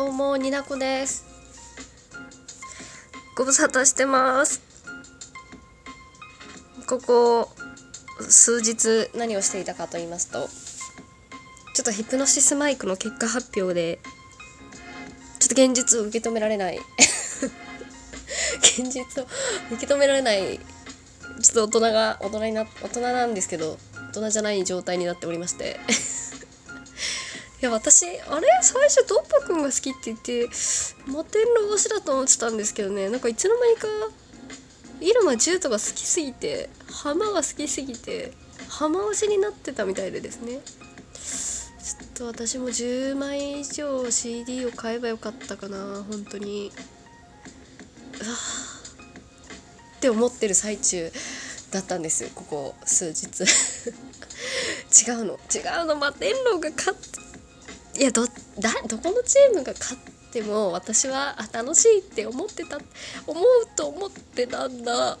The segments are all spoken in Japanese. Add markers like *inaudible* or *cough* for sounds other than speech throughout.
どうもになこです。ご無沙汰してます。ここ数日何をしていたかと言いますとちょっとヒプノシスマイクの結果発表でちょっと現実を受け止められない。*laughs* 現実を受け止められないちょっと大人が大人にな大人なんですけど大人じゃない状態になっておりまして。や私あれ？最初ドッパくんが好きって言って摩天楼推しだと思ってたんですけどね。なんかいつの間にか入間獣人が好きすぎて浜が好きすぎて浜推しになってたみたいでですね。ちょっと私も10枚以上 CD を買えばよかったかな本当に。うわって思ってる最中だったんですここ数日。*laughs* 違うの。違うの。摩天楼が勝っていやどだどこのチームが勝っても私はあ楽しいって思ってた思うと思ってたんだ。*laughs*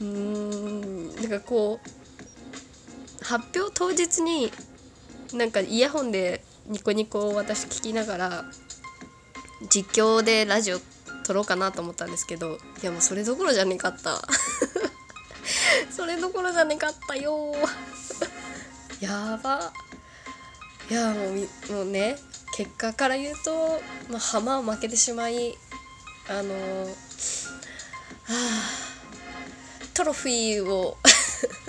うーん。なんかこう発表当日になんかイヤホンでニコニコを私聞きながら実況でラジオ撮ろうかなと思ったんですけどいやもうそれどころじゃねかった。*laughs* それどころじゃねかったよ *laughs* やば。いやもうもうね結果から言うと、まあ、浜は負けてしまいあのー、あトロフィーを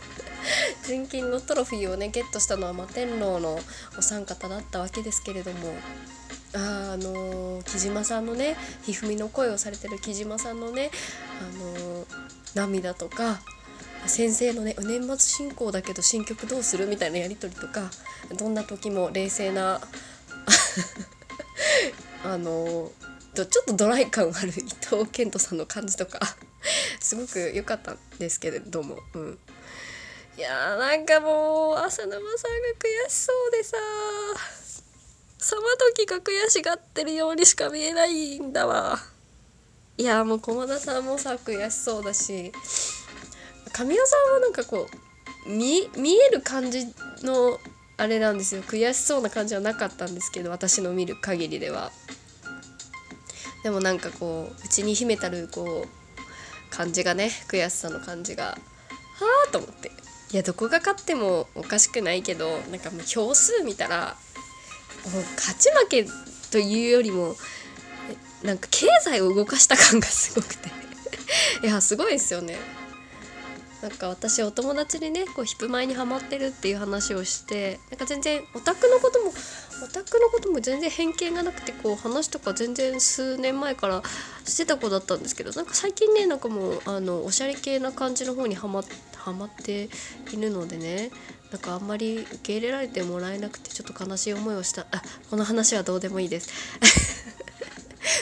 *laughs* 純金のトロフィーをねゲットしたのは摩天楼のお三方だったわけですけれどもああの木島さんのねひふみの声をされてる木島さんのね、あの涙とか先生のね年末進行だけど新曲どうする？みたいなやり取りとかどんな時も冷静な *laughs* あのちょっとドライ感ある伊藤健人さんの感じとかすごく良かったんですけれども、うん、いやーなんかもう浅沼さんが悔しそうでささまときが悔しがってるようにしか見えないんだわ。いやもう駒田さんもさ悔しそうだし。神尾さんはなんかこう見見える感じのあれなんですよ。悔しそうな感じはなかったんですけど私の見る限りでは。でもなんかこううちに秘めたるこう感じがね悔しさの感じがはあと思って。いやどこが勝ってもおかしくないけどなんかもう票数見たらもう勝ち負けというよりもなんか経済を動かした感がすごくて。いやすごいですよね。なんか私お友達にねこうヒップマイにハマってるっていう話をしてなんか全然オタクのこともオタクのことも全然偏見がなくてこう話とか全然数年前からしてた子だったんですけどなんか最近ねなんかもうあのおしゃれ系な感じの方にはまはまっているのでねなんかあんまり受け入れられてもらえなくてちょっと悲しい思いをした。あこの話はどうでもいいです。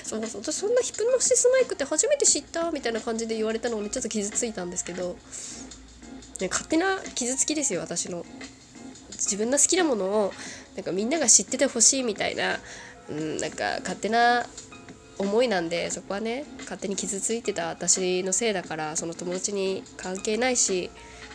そうそう。私そんなヒプノシスマイクって初めて知ったみたいな感じで言われたのにちょっと傷ついたんですけど、ね、勝手な傷つきですよ私の。自分の好きなものをなんかみんなが知っててほしいみたいな、うん、なんか勝手な思いなんでそこはね勝手に傷ついてた私のせいだからその友達に関係ないし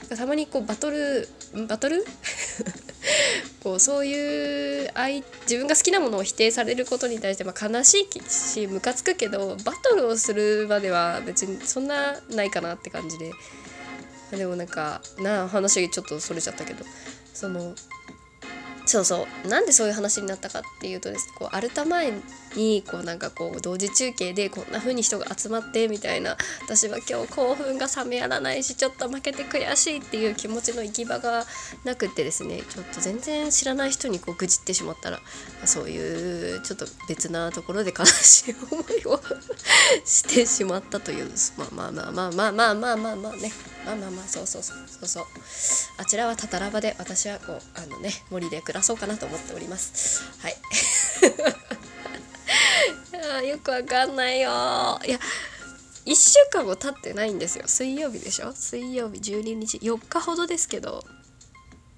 たまにこうバトルバトル？*laughs* *laughs* こうそういう愛自分が好きなものを否定されることに対してまあ悲しいしムカつくけどバトルをするまでは別にそんなないかなって感じで。でもなんかな話ちょっとそれちゃったけど。そのそうそう。なんでそういう話になったかっていうとです。ねこうアルタ前にこうなんかこう同時中継でこんな風に人が集まってみたいな私は今日興奮が冷めやらないしちょっと負けて悔しいっていう気持ちの行き場がなくってですねちょっと全然知らない人にこう愚痴ってしまったらそういうちょっと別なところで悲しい思いを *laughs* してしまったというまあまあまあまあまあまあまあまあねまあまあまあそうそうそうそうそう。あちらはたたらばで私はこうあのね森で暮らそうかなと思っております。はい。*laughs* いよくわかんないよ。いや1週間も経ってないんですよ。水曜日でしょ？水曜日12日。4日ほどですけど。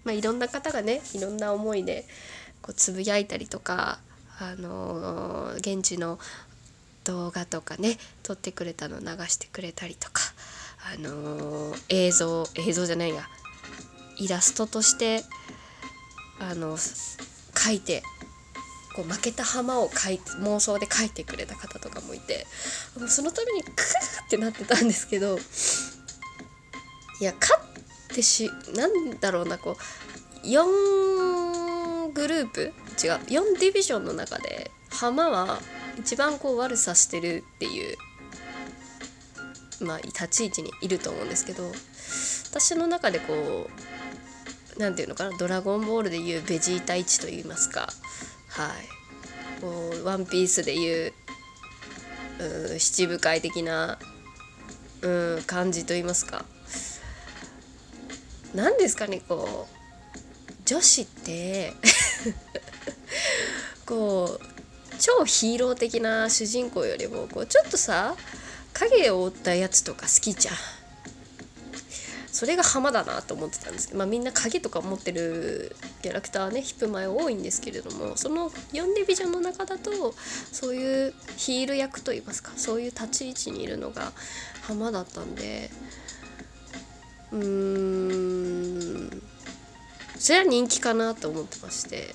まあいろんな方がねいろんな思いでこうつぶやいたりとかあのー、現地の動画とかね撮ってくれたの流してくれたりとかあのー、映像映像じゃないやイラストとしてあの描いてこう負けた浜を描いて妄想で描いてくれた方とかもいてもうそのためにクーってなってたんですけどいや勝ってしなんだろうなこう4グループ？違う4ディビジョンの中で浜は一番こう悪さしてるっていうまあ立ち位置にいると思うんですけど私の中でこう何て言うのかな「ドラゴンボール」でいうベジータ1と言いますかはい。こう「ワンピース」でいうう七部会的なうん感じと言いますか。何ですかねこう女子って *laughs* こう超ヒーロー的な主人公よりもこうちょっとさ影を追ったやつとか好きじゃん。それが浜だなと思ってたんです。けど、まあ、みんな影とか持ってるキャラクターねヒップ前多いんですけれどもその4ディビジョンの中だとそういうヒール役といいますかそういう立ち位置にいるのが浜だったんでうーんそれは人気かなと思ってまして。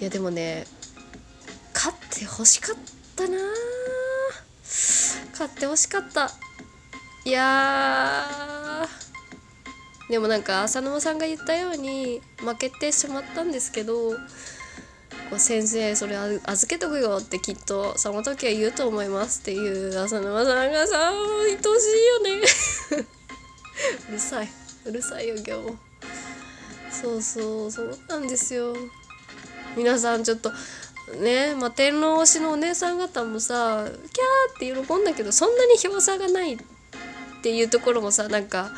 いやでもね勝ってほしかったな。勝ってほしかった。いやでもなんか浅沼さんが言ったように負けてしまったんですけどこう先生それ預けとくよってきっとその時は言うと思いますっていう浅沼さんがさ愛しいよね。*laughs* うるさい。うるさいよ今日そうそうそうなんですよ。皆さんちょっとねまあ、天皇推しのお姉さん方もさキャーって喜んだけどそんなに票差がないっていうところもさなんか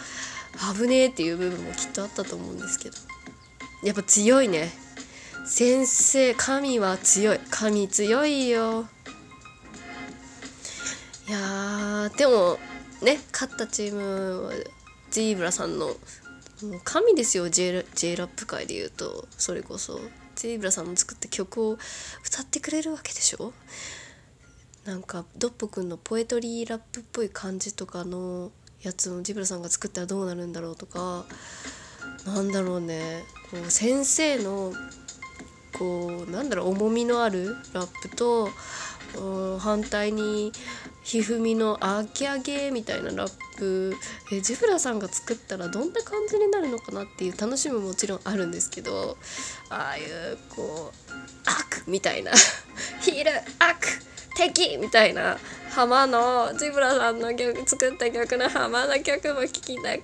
危ねえっていう部分もきっとあったと思うんですけど。やっぱ強いね。先生神は強い。神強いよ。いやでもね勝ったチームはジーブラさんのもう神ですよ J, J ラップ界で言うと。それこそ。ゼイブラさんの作った曲を歌ってくれるわけでしょ？なんかドッポくんのポエトリーラップっぽい感じとかのやつをジブラさんが作ったらどうなるんだろうとかなんだろうね。こう先生のこうなんだろう重みのあるラップと反対にひふみの「あきあげ」みたいなラップえジブラさんが作ったらどんな感じになるのかなっていう楽しみももちろんあるんですけどああいうこう「悪」みたいな「*laughs* ヒール悪」敵みたいな浜のジブラさんの曲作った曲の浜の曲も聴きたかっ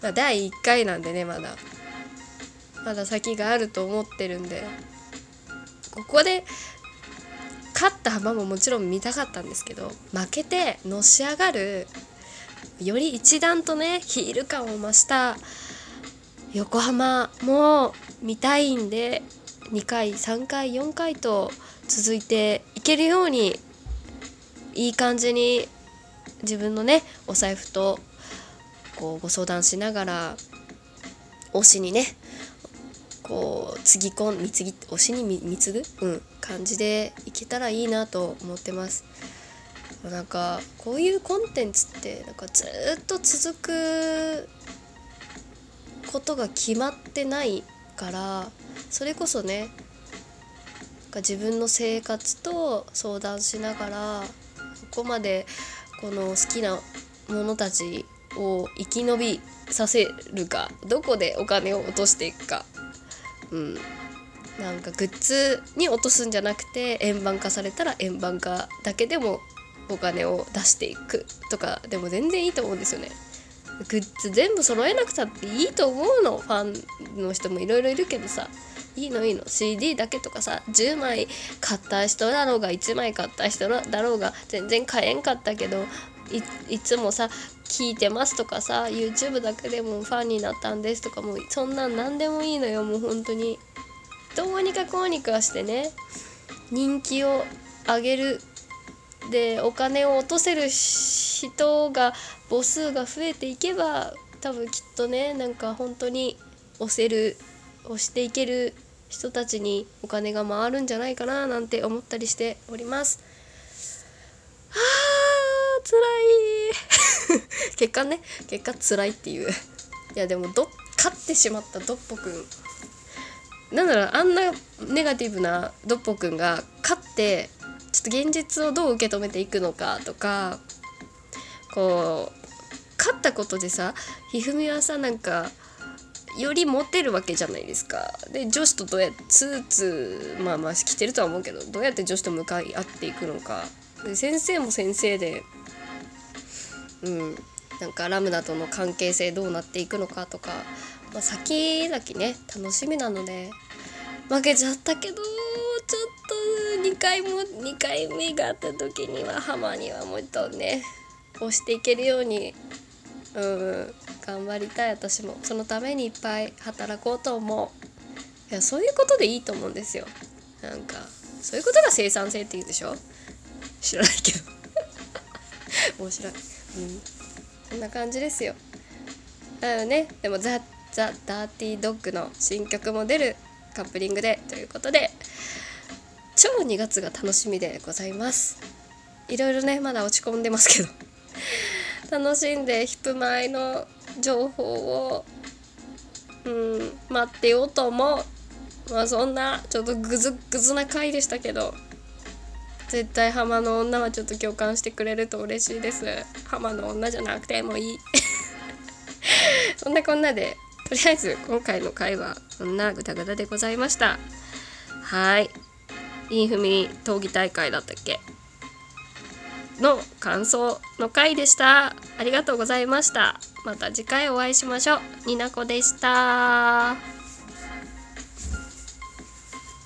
た。*laughs* 第1回なんでねまだ。まだ先があると思ってるんで。ここで勝った浜ももちろん見たかったんですけど負けてのし上がるより一段とねヒール感を増した横浜も見たいんで2回3回4回と続いていけるようにいい感じに自分のねお財布とこうご相談しながら推しにねこうつぎ込ん貢ぎ推しに貢ぐ、うん、感じでいけたらいいなと思ってます。なんかこういうコンテンツってなんかずっと続くことが決まってないからそれこそね自分の生活と相談しながらここまでこの好きなものたちを生き延びさせるかどこでお金を落としていくか。うん。なんかグッズに落とすんじゃなくて円盤化されたら円盤化だけでもお金を出していくとかでも全然いいと思うんですよね。グッズ全部揃えなくたっていいと思うの。ファンの人もいろいろいるけどさ。いいのいいの。CD だけとかさ。10枚買った人だろうが1枚買った人だろうが全然買えんかったけどいつもさ聞いてますとかさ YouTube だけでもファンになったんですとかもうそんなん何でもいいのよもう本当に。どうにかこうにかしてね人気を上げるでお金を落とせる人が母数が増えていけば多分きっとねなんか本当に押せる押していける人たちにお金が回るんじゃないかななんて思ったりしております。はあ辛い。*laughs* 結果ね結果辛いっていう。いやでもどっ勝ってしまったドッポくん。なんだろうあんなネガティブなドッポくんが勝ってちょっと現実をどう受け止めていくのかとかこう勝ったことでさひふみはさなんかよりモテるわけじゃないですか。で女子とどうやってスーツまあまあ着てるとは思うけどどうやって女子と向かい合っていくのか。で先生も先生でうんなんかラムダとの関係性どうなっていくのかとか、まあ、先々ね楽しみなので負けちゃったけどちょっと2回も2回目があった時にはハマにはもっとね押していけるようにうん頑張りたい私も。そのためにいっぱい働こうと思う。いやそういうことでいいと思うんですよ。なんかそういうことが生産性って言うでしょ？知らないけど。*laughs* 面白い。うん。こんな感じですよ。だよねでもザ・ザ・ダーティードッグの新曲も出るカップリングでということで超2月が楽しみでございます。いろいろねまだ落ち込んでますけど楽しんでヒップマイの情報をうん待ってようと思う。まあそんなちょっとグズグズな回でしたけど絶対浜の女はちょっと共感してくれると嬉しいです。浜の女じゃなくてもいい。*laughs* そんなこんなでとりあえず今回の回はこんなグダグダでございました。はい。インフミ闘技大会だったっけ？の感想の回でした。ありがとうございました。また次回お会いしましょう。になこでした。